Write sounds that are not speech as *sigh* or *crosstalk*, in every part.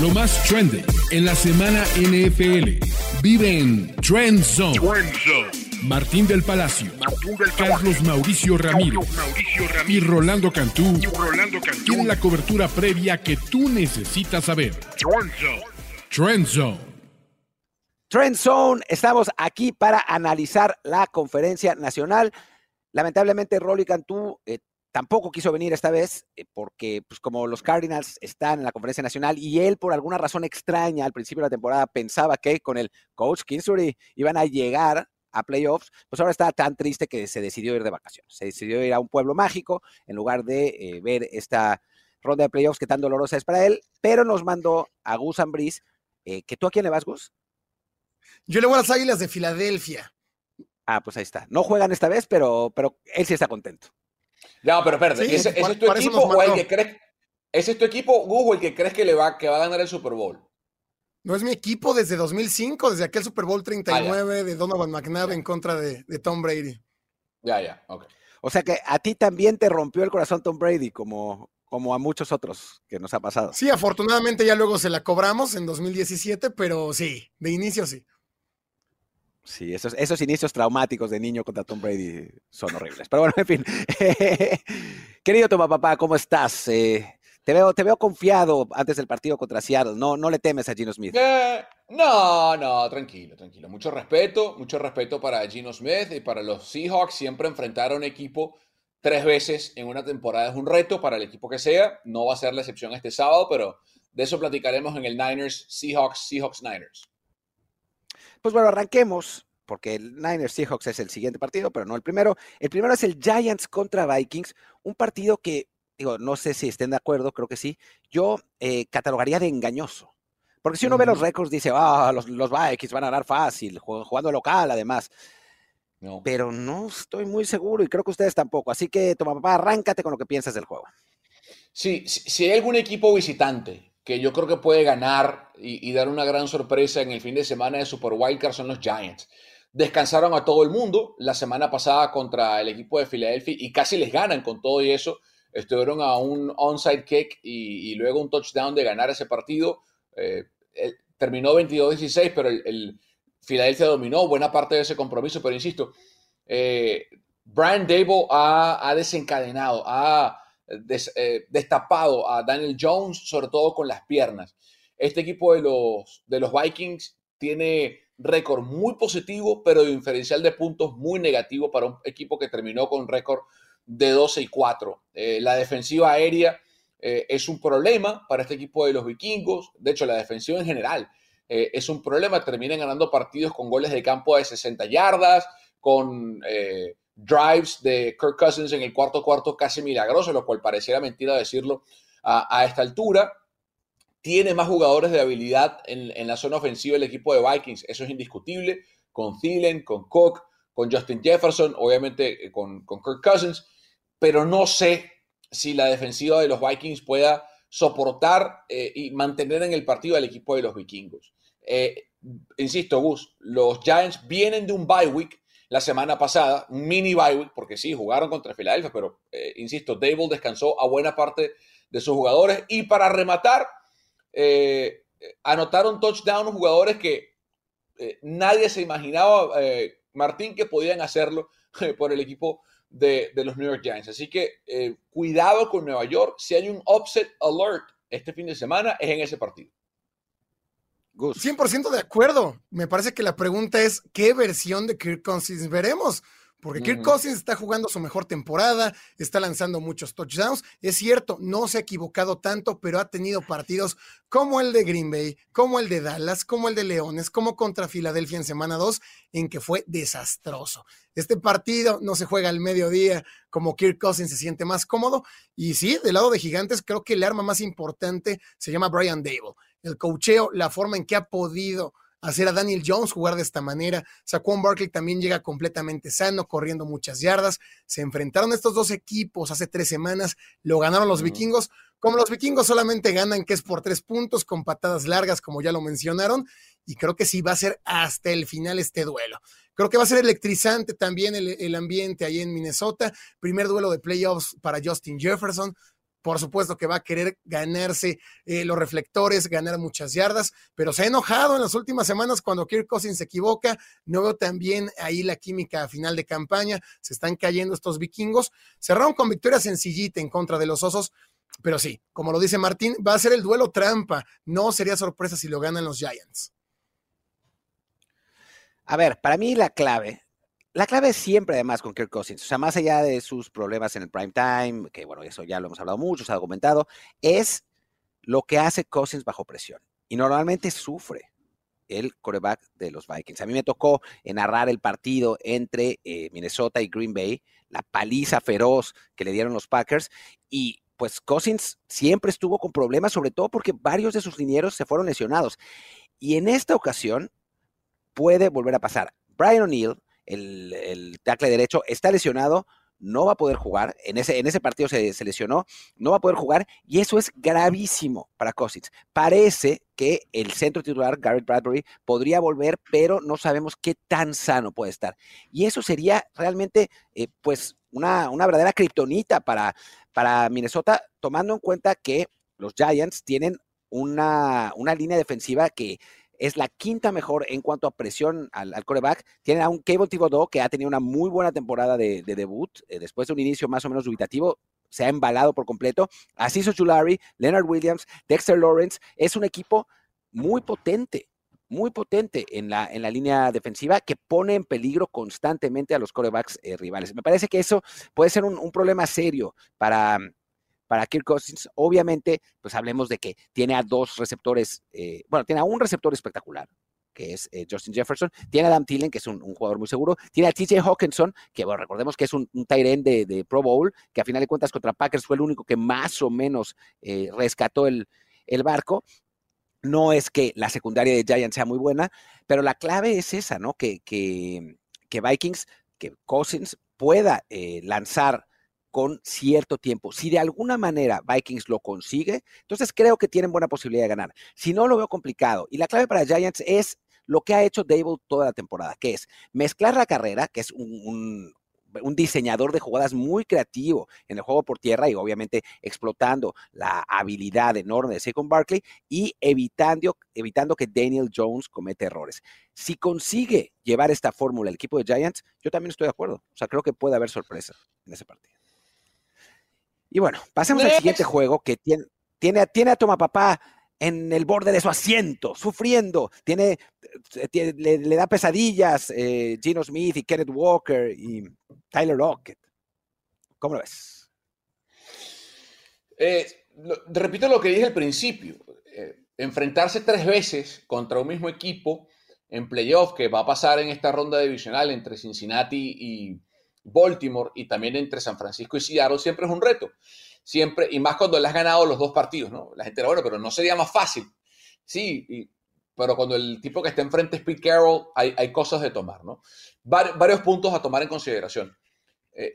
Lo más trendy en la semana NFL. Vive en Trend Zone. Martín del Palacio, Carlos Mauricio Ramírez, y Rolando Cantú, tienen la cobertura previa que tú necesitas saber. Trend Zone. Trend Zone, estamos aquí para analizar la conferencia nacional. Lamentablemente, Rolly Cantú eh, tampoco quiso venir esta vez eh, porque, pues como los Cardinals están en la conferencia nacional y él por alguna razón extraña al principio de la temporada pensaba que con el coach Kingsbury iban a llegar a playoffs, pues ahora está tan triste que se decidió ir de vacaciones. Se decidió ir a un pueblo mágico en lugar de eh, ver esta ronda de playoffs que tan dolorosa es para él, pero nos mandó a Gus Ambris, eh, que tú a quién le vas, Gus? Yo le voy a las Águilas de Filadelfia. Ah, pues ahí está. No juegan esta vez, pero, pero él sí está contento. No, pero espérate, ¿ese, es tu equipo o el que crees? ¿Ese es tu equipo, Google, el que crees que le va, que va a ganar el Super Bowl? No es mi equipo desde 2005, desde aquel Super Bowl 39 ah, de Donovan McNabb en contra de, Tom Brady. Ya, ya, ok. O sea que a ti también te rompió el corazón Tom Brady, como, como a muchos otros que nos ha pasado. Sí, afortunadamente ya luego se la cobramos en 2017, pero sí, de inicio sí. Sí, esos, esos inicios traumáticos de niño contra Tom Brady son horribles. Pero bueno, en fin. *laughs* Querido Toma Papá, ¿cómo estás? Eh, te, veo, te veo confiado antes del partido contra Seattle. No, no le temes a Gino Smith. Eh, no, no, tranquilo, tranquilo. Mucho respeto, mucho respeto para Gino Smith y para los Seahawks. Siempre enfrentar a un equipo tres veces en una temporada es un reto para el equipo que sea. No va a ser la excepción este sábado, pero de eso platicaremos en el Niners, Seahawks, Seahawks, Niners. Pues bueno, arranquemos, porque el Niners Seahawks es el siguiente partido, pero no el primero. El primero es el Giants contra Vikings, un partido que, digo, no sé si estén de acuerdo, creo que sí, yo eh, catalogaría de engañoso. Porque si uno ve los récords, dice, ah, los, Vikings van a ganar fácil, jugando local además. No. Pero no estoy muy seguro y creo que ustedes tampoco. Así que, toma papá, arráncate con lo que piensas del juego. Sí, si hay algún equipo visitante que yo creo que puede ganar y, dar una gran sorpresa en el fin de semana de Super Wildcard son los Giants. Descansaron a todo el mundo la semana pasada contra el equipo de Filadelfia y casi les ganan con todo y eso. Estuvieron a un onside kick y, luego un touchdown de ganar ese partido. Eh, terminó 22-16, pero el, el, Filadelfia dominó buena parte de ese compromiso. Pero insisto, eh, Brian Dable ha, ha desencadenado, ha eh, destapado a Daniel Jones, sobre todo con las piernas. Este equipo de los, de los Vikings tiene récord muy positivo, pero diferencial de puntos muy negativo para un equipo que terminó con récord de 12 y 4. Eh, la defensiva aérea eh, es un problema para este equipo de los vikingos. De hecho, la defensiva en general es un problema. Terminan ganando partidos con goles de campo de 60 yardas, con drives de Kirk Cousins en el cuarto cuarto casi milagroso, lo cual pareciera mentira decirlo a, esta altura. Tiene más jugadores de habilidad en, la zona ofensiva el equipo de Vikings, eso es indiscutible, con Thielen, con Cook, con Justin Jefferson, obviamente eh, con, Kirk Cousins, pero no sé si la defensiva de los Vikings pueda soportar eh, y mantener en el partido al equipo de los vikingos. Eh, insisto, Gus, los Giants vienen de un bye week la semana pasada, un mini bye porque sí, jugaron contra Filadelfia, pero eh, insisto, Dable descansó a buena parte de sus jugadores y para rematar, eh, anotaron touchdown jugadores que eh, nadie se imaginaba, Martín, que podían hacerlo por el equipo de, de, los New York Giants. Así que cuidado con Nueva York, si hay un upset alert este fin de semana, es en ese partido. 100% de acuerdo. Me parece que la pregunta es, ¿qué versión de Kirk Cousins veremos? Porque Kirk Cousins está jugando su mejor temporada, está lanzando muchos touchdowns. Es cierto, no se ha equivocado tanto, pero ha tenido partidos como el de Green Bay, como el de Dallas, como el de Leones, como contra Filadelfia en semana 2, en que fue desastroso. Este partido no se juega al mediodía, como Kirk Cousins se siente más cómodo. Y sí, del lado de Gigantes, creo que el arma más importante se llama Brian Dable el cocheo, la forma en que ha podido hacer a Daniel Jones jugar de esta manera. Saquon Barkley también llega completamente sano, corriendo muchas yardas. Se enfrentaron estos dos equipos hace tres semanas, lo ganaron los vikingos. Como los vikingos solamente ganan, que es por tres puntos, con patadas largas, como ya lo mencionaron, y creo que sí va a ser hasta el final este duelo. Creo que va a ser electrizante también el, el ambiente ahí en Minnesota. Primer duelo de playoffs para Justin Jefferson por supuesto que va a querer ganarse eh, los reflectores, ganar muchas yardas, pero se ha enojado en las últimas semanas cuando Kirk Cousins se equivoca. No veo también ahí la química a final de campaña. Se están cayendo estos vikingos. Cerraron con victoria sencillita en contra de los osos, pero sí, como lo dice Martín, va a ser el duelo trampa. No sería sorpresa si lo ganan los Giants. A ver, para mí la clave la clave es siempre, además, con Kirk Cousins, o sea, más allá de sus problemas en el prime time, que bueno, eso ya lo hemos hablado mucho, se ha documentado, es lo que hace Cousins bajo presión. Y normalmente sufre el coreback de los Vikings. A mí me tocó narrar el partido entre eh, Minnesota y Green Bay, la paliza feroz que le dieron los Packers, y pues Cousins siempre estuvo con problemas, sobre todo porque varios de sus linieros se fueron lesionados. Y en esta ocasión puede volver a pasar. Brian O'Neill, el, el tackle derecho, está lesionado, no va a poder jugar. En ese, en ese partido se, lesionó, no va a poder jugar y eso es gravísimo para Cousins. Parece que el centro titular, Garrett Bradbury, podría volver, pero no sabemos qué tan sano puede estar. Y eso sería realmente, eh, pues, una, una verdadera kriptonita para, para Minnesota, tomando en cuenta que los Giants tienen una, una línea defensiva que es la quinta mejor en cuanto a presión al, coreback. Tienen a un Cable Thibodeau que ha tenido una muy buena temporada de, debut, eh, después de un inicio más o menos dubitativo, se ha embalado por completo. Así Julari, Leonard Williams, Dexter Lawrence, es un equipo muy potente, muy potente en la, en la línea defensiva que pone en peligro constantemente a los corebacks eh, rivales. Me parece que eso puede ser un problema serio para, para Kirk Cousins. Obviamente, pues hablemos de que tiene a dos receptores, eh, bueno, tiene a un receptor espectacular, que es eh, Justin Jefferson, tiene a Adam Thielen, que es un, jugador muy seguro, tiene a TJ Hawkinson, que recordemos que es un, un tight end de, Pro Bowl, que a final de cuentas contra Packers fue el único que más o menos eh, rescató el, barco. No es que la secundaria de Giants sea muy buena, pero la clave es esa, ¿no? Que, que Vikings, que Cousins pueda lanzar con cierto tiempo. Si de alguna manera Vikings lo consigue, entonces creo que tienen buena posibilidad de ganar. Si no, lo veo complicado. Y la clave para Giants es lo que ha hecho Dable toda la temporada, que es mezclar la carrera, que es un, diseñador de jugadas muy creativo en el juego por tierra y obviamente explotando la habilidad enorme de Saquon Barkley y evitando, evitando que Daniel Jones cometa errores. Si consigue llevar esta fórmula el equipo de Giants, yo también estoy de acuerdo. O sea, creo que puede haber sorpresa en ese partido. Y bueno, pasemos al siguiente juego que tiene, tiene, tiene a Toma Papá en el borde de su asiento, sufriendo. Tiene, eh, le, da pesadillas eh, Gino Smith y Kenneth Walker y Tyler Lockett. ¿Cómo lo ves? Eh, repito lo que dije al principio. enfrentarse tres veces contra un mismo equipo en playoff que va a pasar en esta ronda divisional entre Cincinnati y, Baltimore y también entre San Francisco y Seattle siempre es un reto. Siempre, y más cuando le has ganado los dos partidos, ¿no? La gente, bueno, pero no sería más fácil. Sí, pero cuando el tipo que está enfrente es Pete Carroll, hay, hay cosas de tomar, ¿no? varios puntos a tomar en consideración. Eh,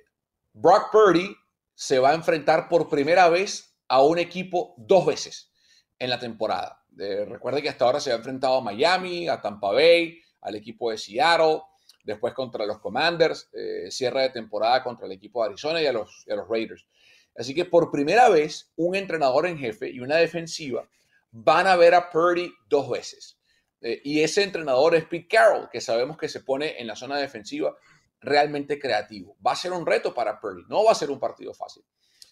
Brock Purdy se va a enfrentar por primera vez a un equipo dos veces en la temporada. Eh, recuerde que hasta ahora se ha enfrentado a Miami, a Tampa Bay, al equipo de Seattle después contra los Commanders, eh, cierre de temporada contra el equipo de Arizona y a, los, los Raiders. Así que por primera vez, un entrenador en jefe y una defensiva van a ver a Purdy dos veces. Eh, y ese entrenador es Pete Carroll, que sabemos que se pone en la zona defensiva realmente creativo. Va a ser un reto para Purdy, no va a ser un partido fácil.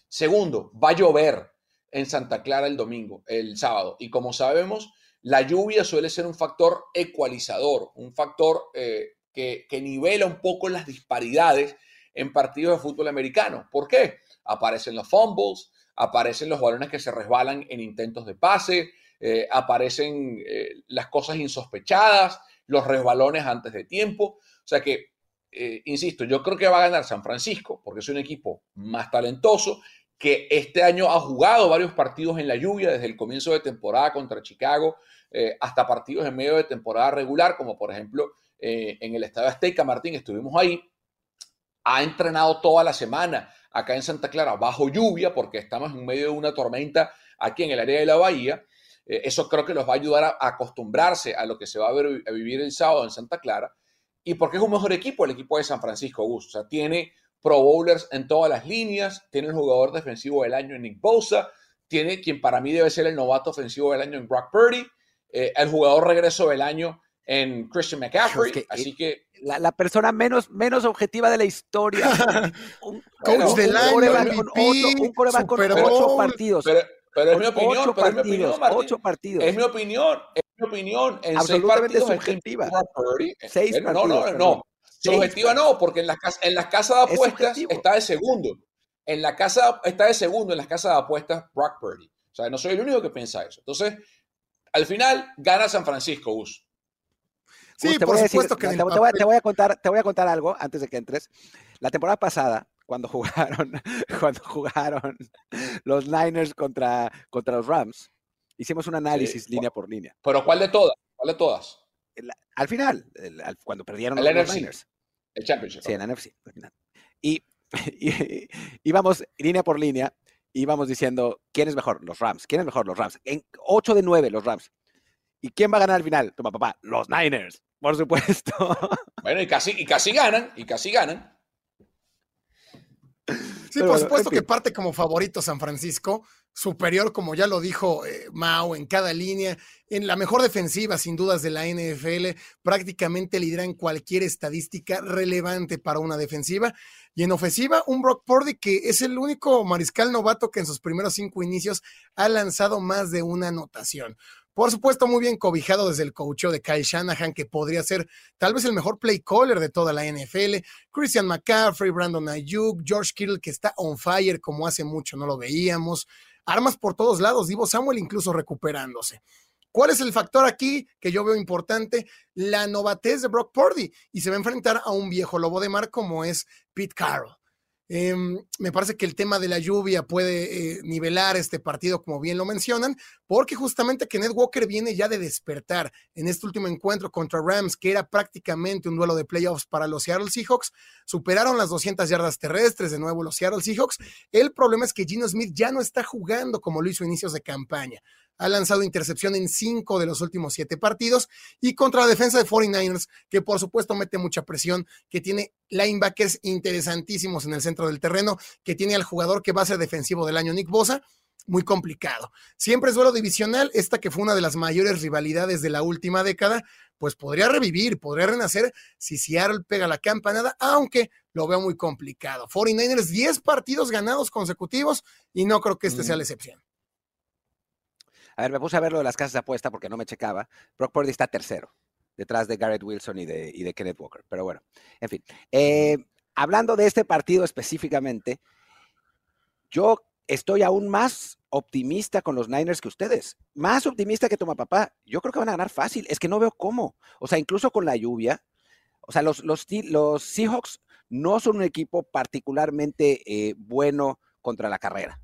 Segundo, va a llover en Santa Clara el domingo, el sábado. Y como sabemos, la lluvia suele ser un factor ecualizador, un factor eh, que, nivela un poco las disparidades en partidos de fútbol americano. ¿Por qué? Aparecen los fumbles, aparecen los balones que se resbalan en intentos de pase, eh, aparecen eh, las cosas insospechadas, los resbalones antes de tiempo. O sea que, eh, insisto, yo creo que va a ganar San Francisco porque es un equipo más talentoso que este año ha jugado varios partidos en la lluvia desde el comienzo de temporada contra Chicago hasta partidos en medio de temporada regular, como por ejemplo eh, en el Estadio Azteca, Martín, estuvimos ahí, ha entrenado toda la semana acá en Santa Clara bajo lluvia, porque estamos en medio de una tormenta aquí en el área de la bahía. Eh, eso creo que los va a ayudar a, acostumbrarse a lo que se va a, ver, a, vivir el sábado en Santa Clara. Y porque es un mejor equipo el equipo de San Francisco, Augusto. O sea, tiene Pro Bowlers en todas las líneas, tiene el jugador defensivo del año en Nick Bosa, tiene quien para mí debe ser el novato ofensivo del año en Brock Purdy, eh, el jugador regreso del año en Christian *laughs* McCaffrey, así que... La, persona menos, menos objetiva de la historia. *laughs* un, Coach del año, un coreback con ocho partidos. Pero, es mi opinión, pero es mi opinión, Ocho partidos. Es mi opinión, es mi opinión. En seis partidos subjetiva. Seis partidos, no, no, no. Subjetiva no, porque en las, en las casas de apuestas está de segundo. En la casa está de segundo en las casas de apuestas Brock Purdy. O sea, no soy el único que piensa eso. Entonces, al final gana San Francisco, Gus. Sí, por supuesto que te, voy, a contar, te voy a contar algo antes de que entres. La temporada pasada, cuando jugaron, *laughs* cuando jugaron los Niners contra, contra los Rams, hicimos un análisis línea por línea. ¿Pero cuál de todas? ¿Cuál de todas? al final, cuando perdieron los, Niners. El Championship. Sí, en la NFC. Y, y, íbamos línea por línea, íbamos diciendo, ¿quién es mejor? Los Rams. ¿Quién es mejor? Los Rams. En 8 de 9, los Rams. ¿Y quién va a ganar al final? Toma, papá, los Niners, por supuesto. *laughs* Bueno, y casi, y casi ganan, y casi ganan. Sí, por supuesto que parte como favorito San Francisco, superior, como ya lo dijo eh, Mao, en cada línea, en la mejor defensiva, sin dudas, de la NFL, prácticamente lidera en cualquier estadística relevante para una defensiva. Y en ofensiva, un Brock Purdy que es el único mariscal novato que en sus primeros cinco inicios ha lanzado más de una anotación. Por supuesto, muy bien cobijado desde el coach de Kyle Shanahan, que podría ser tal vez el mejor play caller de toda la NFL. Christian McCaffrey, Brandon Ayuk, George Kittle, que está on fire como hace mucho no lo veíamos. Armas por todos lados, Divo Samuel incluso recuperándose. ¿Cuál es el factor aquí que yo veo importante? La novatez de Brock Purdy y se va a enfrentar a un viejo lobo de mar como es Pete Carroll. Em, me parece que el tema de la lluvia puede eh, nivelar este partido, como bien lo mencionan, porque justamente Kenneth Walker viene ya de despertar en este último encuentro contra Rams, que era prácticamente un duelo de playoffs para los Seattle Seahawks. Superaron las 200 yardas terrestres de nuevo los Seattle Seahawks. El problema es que Gino Smith ya no está jugando como lo hizo a inicios de campaña ha lanzado intercepción en cinco de los últimos siete partidos y contra la defensa de 49ers, que por supuesto mete mucha presión, que tiene linebackers interesantísimos en el centro del terreno, que tiene al jugador que va a ser defensivo del año, Nick Bosa, muy complicado. Siempre es duelo divisional, esta que fue una de las mayores rivalidades de la última década, pues podría revivir, podría renacer si Seattle pega la campanada, aunque lo veo muy complicado. 49ers, 10 partidos ganados consecutivos y no creo que este sea la excepción. A ver, me puse a ver lo de las casas de apuesta porque no me checaba. Brock Purdy está tercero, detrás de Garrett Wilson y de, y de Kenneth Walker. Pero bueno, en fin. Eh, hablando de este partido específicamente, yo estoy aún más optimista con los Niners que ustedes. Más optimista que toma papá. Yo creo que van a ganar fácil. Es que no veo cómo. O sea, incluso con la lluvia. O sea, los, los, los Seahawks no son un equipo particularmente eh, bueno contra la carrera.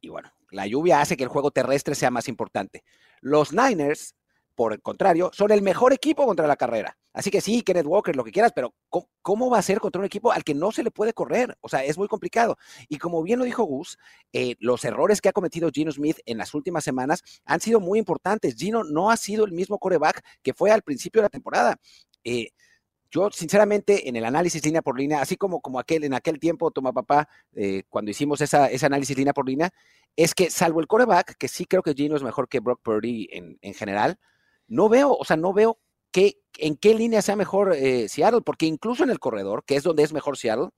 Y bueno, la lluvia hace que el juego terrestre sea más importante. Los Niners, por el contrario, son el mejor equipo contra la carrera. Así que sí, Kenneth Walker, lo que quieras, pero ¿cómo, va a ser contra un equipo al que no se le puede correr? O sea, es muy complicado. Y como bien lo dijo Gus, eh, los errores que ha cometido Gino Smith en las últimas semanas han sido muy importantes. Gino no ha sido el mismo coreback que fue al principio de la temporada. Eh, yo, sinceramente, en el análisis línea por línea, así como, como aquel, en aquel tiempo, toma papá, eh, cuando hicimos esa, ese análisis línea por línea, es que salvo el coreback, que sí creo que Gino es mejor que Brock Purdy en, en general, no veo, o sea, no veo en qué línea sea mejor eh, Seattle, porque incluso en el corredor, que es donde es mejor Seattle,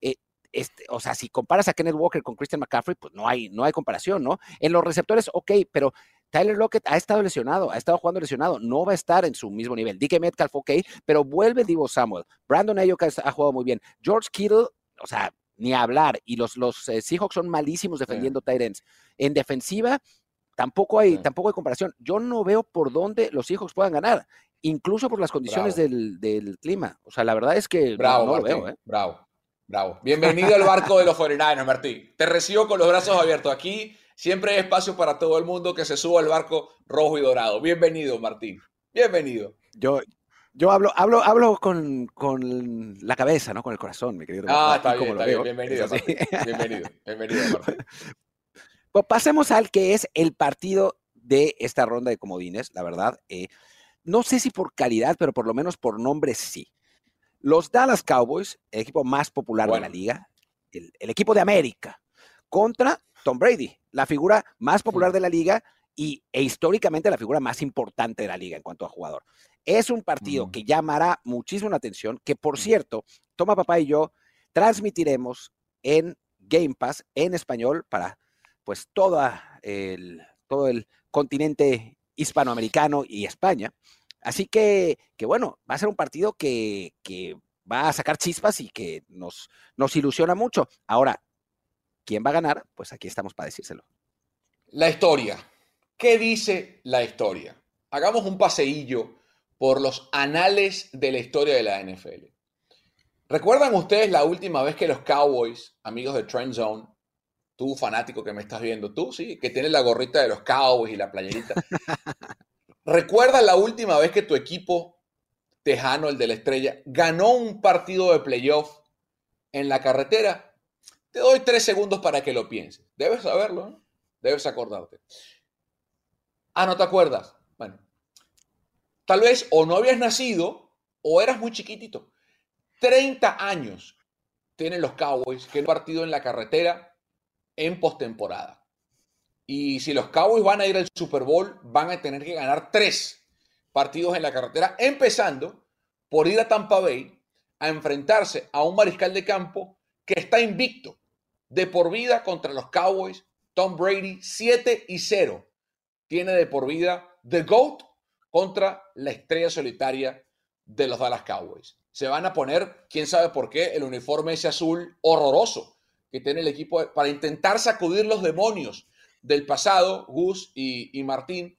eh, este, o sea, si comparas a Kenneth Walker con Christian McCaffrey, pues no hay, no hay comparación, ¿no? En los receptores, ok, pero Tyler Lockett ha estado lesionado, ha estado jugando lesionado, no va a estar en su mismo nivel. DK Metcalf, ok, pero vuelve Divo Samuel. Brandon Ayuk ha jugado muy bien. George Kittle, o sea, ni hablar. Y los, los eh, Seahawks son malísimos defendiendo sí. En defensiva, tampoco hay, tampoco hay comparación. Yo no veo por dónde los Seahawks puedan ganar, incluso por las condiciones del, del, clima. O sea, la verdad es que bravo, no, lo veo. ¿eh? Bravo, bravo. Bienvenido al barco de los 49ers, Martín. Te recibo con los brazos abiertos aquí Siempre hay espacio para todo el mundo que se suba al barco rojo y dorado. Bienvenido, Martín. Bienvenido. Yo, yo hablo, hablo, hablo con, con, la cabeza, no con el corazón, mi querido. Ah, está bien, está bien. Bienvenido, Bienvenido, bienvenido, Martín. *laughs* Pues pasemos al que es el partido de esta ronda de comodines, la verdad. Eh, no sé si por calidad, pero por lo menos por nombre sí. Los Dallas Cowboys, el equipo más popular de la liga, el, equipo de América, contra Tom Brady, la figura más popular de la liga y, e históricamente la figura más importante de la liga en cuanto a jugador. Es un partido que llamará muchísimo la atención, que por cierto, Toma Papá y yo transmitiremos en Game Pass en español para pues toda el, todo el continente hispanoamericano y España. Así que, que bueno, va a ser un partido que, que va a sacar chispas y que nos, nos ilusiona mucho. Ahora, ¿quién va a ganar? Pues aquí estamos para decírselo. La historia. ¿Qué dice la historia? Hagamos un paseillo por los anales de la historia de la NFL. ¿Recuerdan ustedes la última vez que los Cowboys, amigos de Trend Zone, tú fanático que me estás viendo, tú sí, que tienes la gorrita de los Cowboys y la playerita, *laughs* ¿recuerdas la última vez que tu equipo tejano, el de la estrella, ganó un partido de playoff en la carretera? Te doy tres segundos para que lo pienses. Debes saberlo, ¿no? Debes acordarte. Ah, ¿no te acuerdas? Bueno, tal vez o no habías nacido o eras muy chiquitito. 30 años tienen los Cowboys que han partido en la carretera en postemporada. Y si los Cowboys van a ir al Super Bowl, van a tener que ganar tres partidos en la carretera, empezando por ir a Tampa Bay a enfrentarse a un mariscal de campo que está invicto de por vida contra los Cowboys. Tom Brady 7 y 0 tiene de por vida The GOAT contra la estrella solitaria de los Dallas Cowboys. Se van a poner, quién sabe por qué, el uniforme ese azul horroroso que tiene el equipo para intentar sacudir los demonios del pasado, Gus y, y Martín.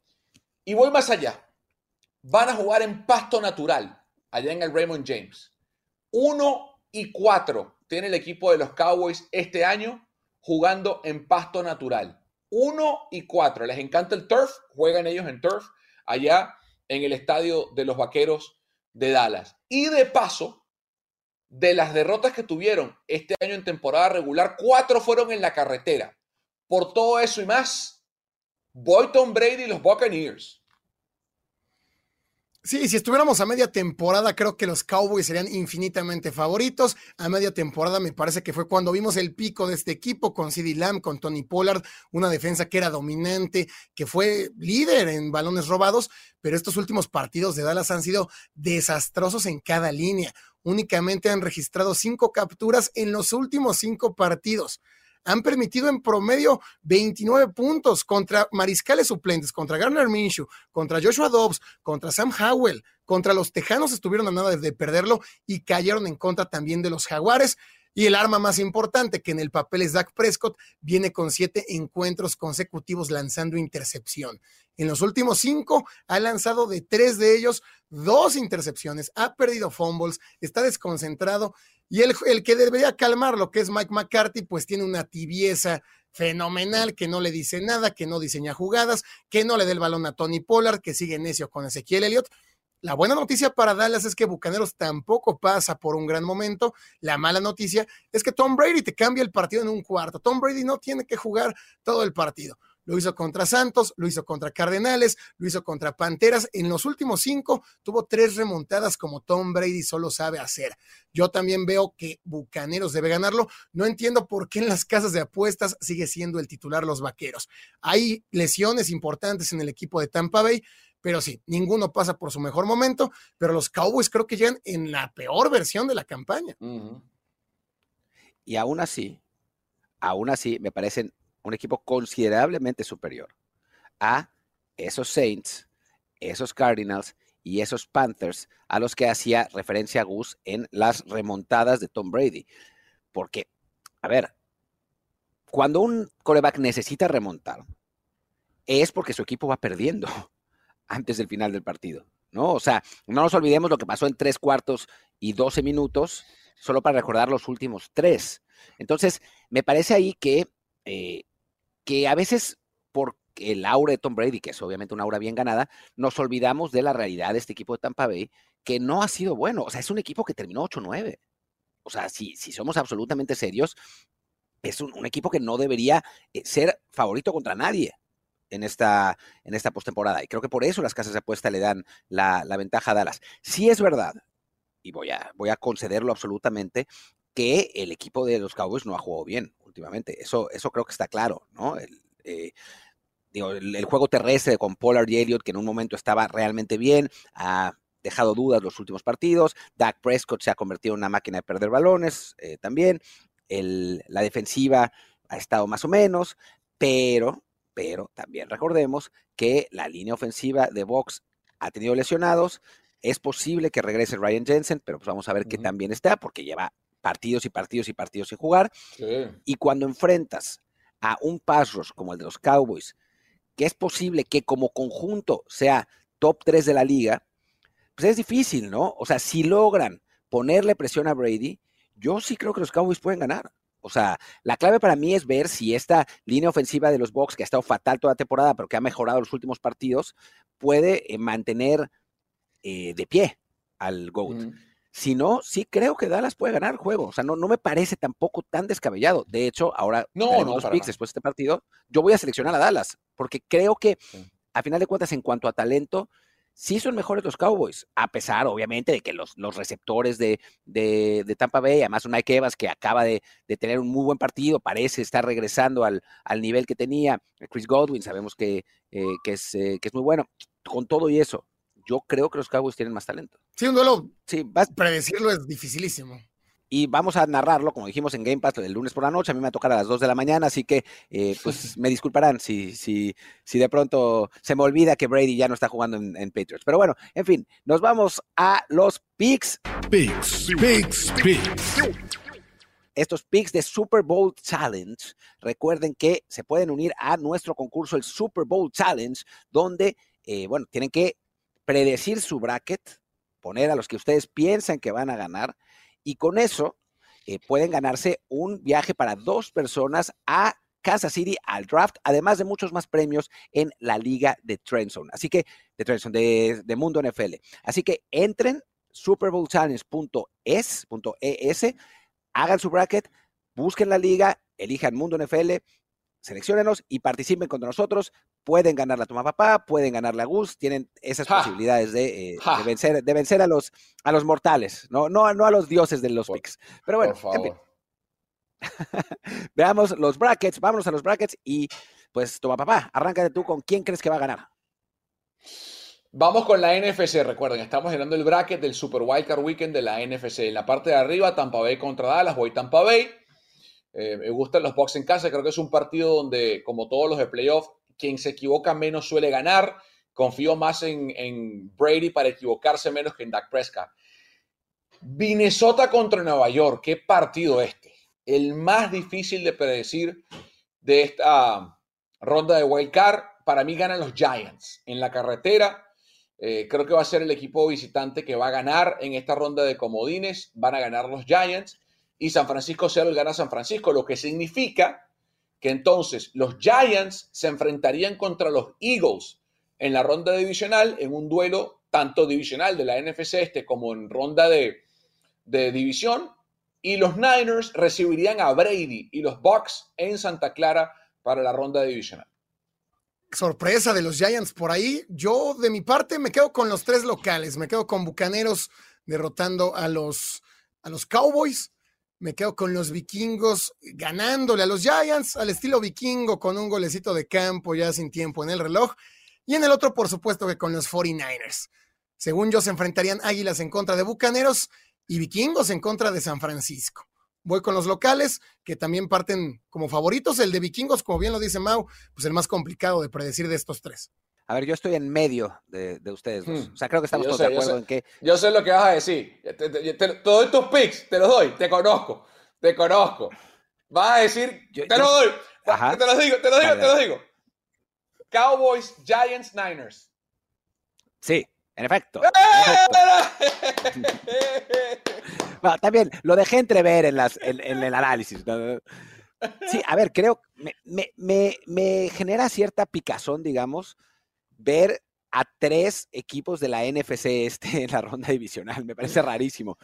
Y voy más allá. Van a jugar en pasto natural, allá en el Raymond James. Uno y cuatro tiene el equipo de los Cowboys este año jugando en pasto natural. Uno y cuatro. Les encanta el turf, juegan ellos en turf allá en el estadio de los Vaqueros de Dallas. Y de paso, de las derrotas que tuvieron este año en temporada regular, cuatro fueron en la carretera. Por todo eso y más, Boyton Brady y los Buccaneers. Sí, si estuviéramos a media temporada, creo que los Cowboys serían infinitamente favoritos. A media temporada me parece que fue cuando vimos el pico de este equipo con CeeDee Lamb, con Tony Pollard, una defensa que era dominante, que fue líder en balones robados, pero estos últimos partidos de Dallas han sido desastrosos en cada línea. Únicamente han registrado cinco capturas en los últimos cinco partidos han permitido en promedio 29 puntos contra mariscales suplentes, contra Garner Minshew, contra Joshua Dobbs, contra Sam Howell, contra los Tejanos estuvieron a nada de perderlo y cayeron en contra también de los Jaguares. Y el arma más importante, que en el papel es Dak Prescott, viene con siete encuentros consecutivos lanzando intercepción. En los últimos cinco ha lanzado de tres de ellos dos intercepciones, ha perdido fumbles, está desconcentrado y el, que debería calmar lo que es Mike McCarthy, pues tiene una tibieza fenomenal, que no le dice nada, que no diseña jugadas, que no le dé el balón a Tony Pollard, que sigue necio con Ezequiel Elliott. La buena noticia para Dallas es que Bucaneros tampoco pasa por un gran momento. La mala noticia es que Tom Brady te cambia el partido en un cuarto. Tom Brady no tiene que jugar todo el partido. Lo hizo contra Santos, lo hizo contra Cardenales, lo hizo contra Panteras. En los últimos cinco tuvo tres remontadas como Tom Brady solo sabe hacer. Yo también veo que Bucaneros debe ganarlo. No entiendo por qué en las casas de apuestas sigue siendo el titular los Vaqueros. Hay lesiones importantes en el equipo de Tampa Bay, pero sí, ninguno pasa por su mejor momento, pero los Cowboys creo que llegan en la peor versión de la campaña. Y aún así, aún así, me parecen un equipo considerablemente superior a esos Saints, esos Cardinals y esos Panthers a los que hacía referencia Gus en las remontadas de Tom Brady. Porque, a ver, cuando un coreback necesita remontar, es porque su equipo va perdiendo *laughs* antes del final del partido, ¿no? O sea, no nos olvidemos lo que pasó en tres cuartos y doce minutos, solo para recordar los últimos tres. Entonces, me parece ahí que eh, que a veces por el aura de Tom Brady, que es obviamente una aura bien ganada, nos olvidamos de la realidad de este equipo de Tampa Bay, que no ha sido bueno. O sea, es un equipo que terminó 8-9. O sea, si, si somos absolutamente serios, es un, equipo que no debería eh, ser favorito contra nadie en esta, en esta postemporada. Y creo que por eso las casas de apuesta le dan la, la, ventaja a Dallas. Sí es verdad y voy a, voy a concederlo absolutamente, que el equipo de los Cowboys no ha jugado bien últimamente. Eso, eso creo que está claro, ¿no? El, eh, el, juego terrestre con Pollard y Elliott, que en un momento estaba realmente bien, ha dejado dudas los últimos partidos. Dak Prescott se ha convertido en una máquina de perder balones eh, también. la defensiva ha estado más o menos, pero, pero también recordemos que la línea ofensiva de Box ha tenido lesionados. Es posible que regrese Ryan Jensen, pero pues vamos a ver qué también está, porque lleva partidos y partidos y partidos sin jugar. Y cuando enfrentas a un pass como el de los Cowboys, que es posible que como conjunto sea top 3 de la liga, pues es difícil, ¿no? O sea, si logran ponerle presión a Brady, yo sí creo que los Cowboys pueden ganar. O sea, la clave para mí es ver si esta línea ofensiva de los Bucks, que ha estado fatal toda la temporada, pero que ha mejorado los últimos partidos, puede eh, mantener eh, de pie al GOAT. Si no, sí creo que Dallas puede ganar el juego. O sea, no, no me parece tampoco tan descabellado. De hecho, ahora, no, no, los picks después de este partido, yo voy a seleccionar a Dallas, porque creo que, a final de cuentas, en cuanto a talento, sí son mejores los Cowboys, a pesar, obviamente, de que los, los receptores de, de, Tampa Bay, además un Mike Evans que acaba de, tener un muy buen partido, parece estar regresando al, al nivel que tenía. Chris Godwin, sabemos que, eh, que, es, eh, que es muy bueno. Con todo y eso, yo creo que los Cowboys tienen más talento. Sí, un duelo. Sí, predecirlo es dificilísimo. Y vamos a narrarlo, como dijimos en Game Pass, el lunes por la noche. A mí me va a tocar a las 2 de la mañana, así que eh, pues *laughs* me disculparán si, si, si de pronto se me olvida que Brady ya no está jugando en, Patriots. Pero bueno, en fin, nos vamos a los picks. Picks, picks, picks. Estos picks de Super Bowl Challenge, recuerden que se pueden unir a nuestro concurso, el Super Bowl Challenge, donde, eh, bueno, tienen que predecir su bracket, poner a los que ustedes piensan que van a ganar y con eso eh, pueden ganarse un viaje para dos personas a Kansas City al draft, además de muchos más premios en la liga de Trendzone. Así que, de Trendzone, de, Mundo NFL. Así que entren superbowlchallenge.es, .es, hagan su bracket, busquen la liga, elijan Mundo NFL, seleccionenos y participen con nosotros. Pueden ganar la toma papá, pueden ganar la Gus, tienen esas posibilidades de, eh, vencer, de vencer a los, a los mortales, no, no, no a los dioses de los picks. Pero bueno, *laughs* veamos los brackets, vámonos a los brackets y pues toma papá, arráncate tú con quién crees que va a ganar. Vamos con la NFC, recuerden, estamos llenando el bracket del Super Wildcard Weekend de la NFC. En la parte de arriba, Tampa Bay contra Dallas, voy Tampa Bay. Eh, me gustan los Bucks en casa, creo que es un partido donde, como todos los de playoff, quien se equivoca menos suele ganar. Confío más en, Brady para equivocarse menos que en Dak Prescott. Minnesota contra Nueva York, qué partido este. El más difícil de predecir de esta ronda de wild card. Para mí ganan los Giants en la carretera. Eh, creo que va a ser el equipo visitante que va a ganar en esta ronda de comodines. Van a ganar los Giants y San Francisco Seattle gana San Francisco, lo que significa que entonces los Giants se enfrentarían contra los Eagles en la ronda divisional, en un duelo tanto divisional de la NFC este como en ronda de, división, y los Niners recibirían a Brady y los Bucks en Santa Clara para la ronda divisional. Sorpresa de los Giants por ahí. Yo, de mi parte, me quedo con los tres locales. Me quedo con Bucaneros derrotando a los, a los Cowboys me quedo con los vikingos ganándole a los Giants al estilo vikingo con un golecito de campo ya sin tiempo en el reloj. Y en el otro, por supuesto, que con los 49ers. Según yo, se enfrentarían Águilas en contra de Bucaneros y Vikingos en contra de San Francisco. Voy con los locales, que también parten como favoritos. El de Vikingos, como bien lo dice Mau, pues el más complicado de predecir de estos tres. A ver, yo estoy en medio de, ustedes dos. Hmm. O sea, creo que estamos todos de acuerdo en que. Yo sé lo que vas a decir. todos estos picks te los doy, te conozco, te conozco. Vas a decir, te los doy. Te los digo, te los digo, te los digo. Cowboys, Giants, Niners. Sí, en efecto. bueno, *laughs* también lo dejé entrever en, las, en, el análisis. Sí, a ver, creo, me, me, me genera cierta picazón, digamos, ver a tres equipos de la NFC este *laughs* en la ronda divisional. Me parece rarísimo.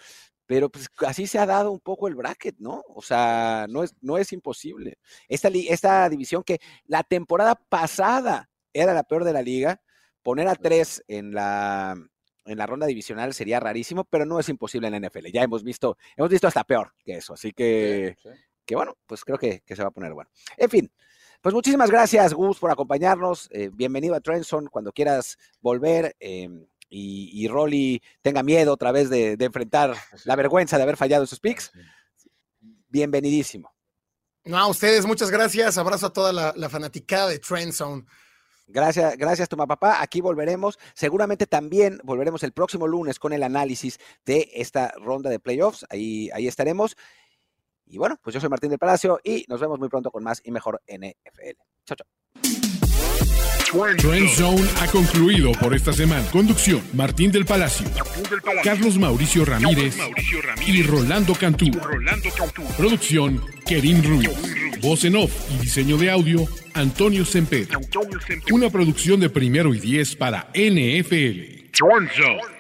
Pero pues así se ha dado un poco el bracket, ¿no? O sea, no es, no es imposible. Esta, esta división que la temporada pasada era la peor de la liga, poner a tres en la, en la ronda divisional sería rarísimo, pero no es imposible en la NFL. Ya hemos visto, hemos visto hasta peor que eso. Así que, que bueno, pues creo que, se va a poner bueno. En fin, pues muchísimas gracias, Gus, por acompañarnos. Eh, bienvenido a Trenson cuando quieras volver. Em, y, y Rolly tenga miedo otra vez de, enfrentar la vergüenza de haber fallado sus picks. Bienvenidísimo. No, a ustedes, muchas gracias. Abrazo a toda la, la fanaticada de Trendzone. Gracias, gracias, Toma Papá. Aquí volveremos. Seguramente también volveremos el próximo lunes con el análisis de esta ronda de playoffs. Ahí, ahí estaremos. Y bueno, pues yo soy Martín del Palacio y nos vemos muy pronto con más y mejor NFL. Chao, chao. Trend Zone ha concluido por esta semana. Conducción: Martín del Palacio, Carlos Mauricio Ramírez, y Rolando Cantú. Producción: Kerim Ruiz. Voz en off y diseño de audio: Antonio Semper. Una producción de primero y diez para NFL. Trend Zone.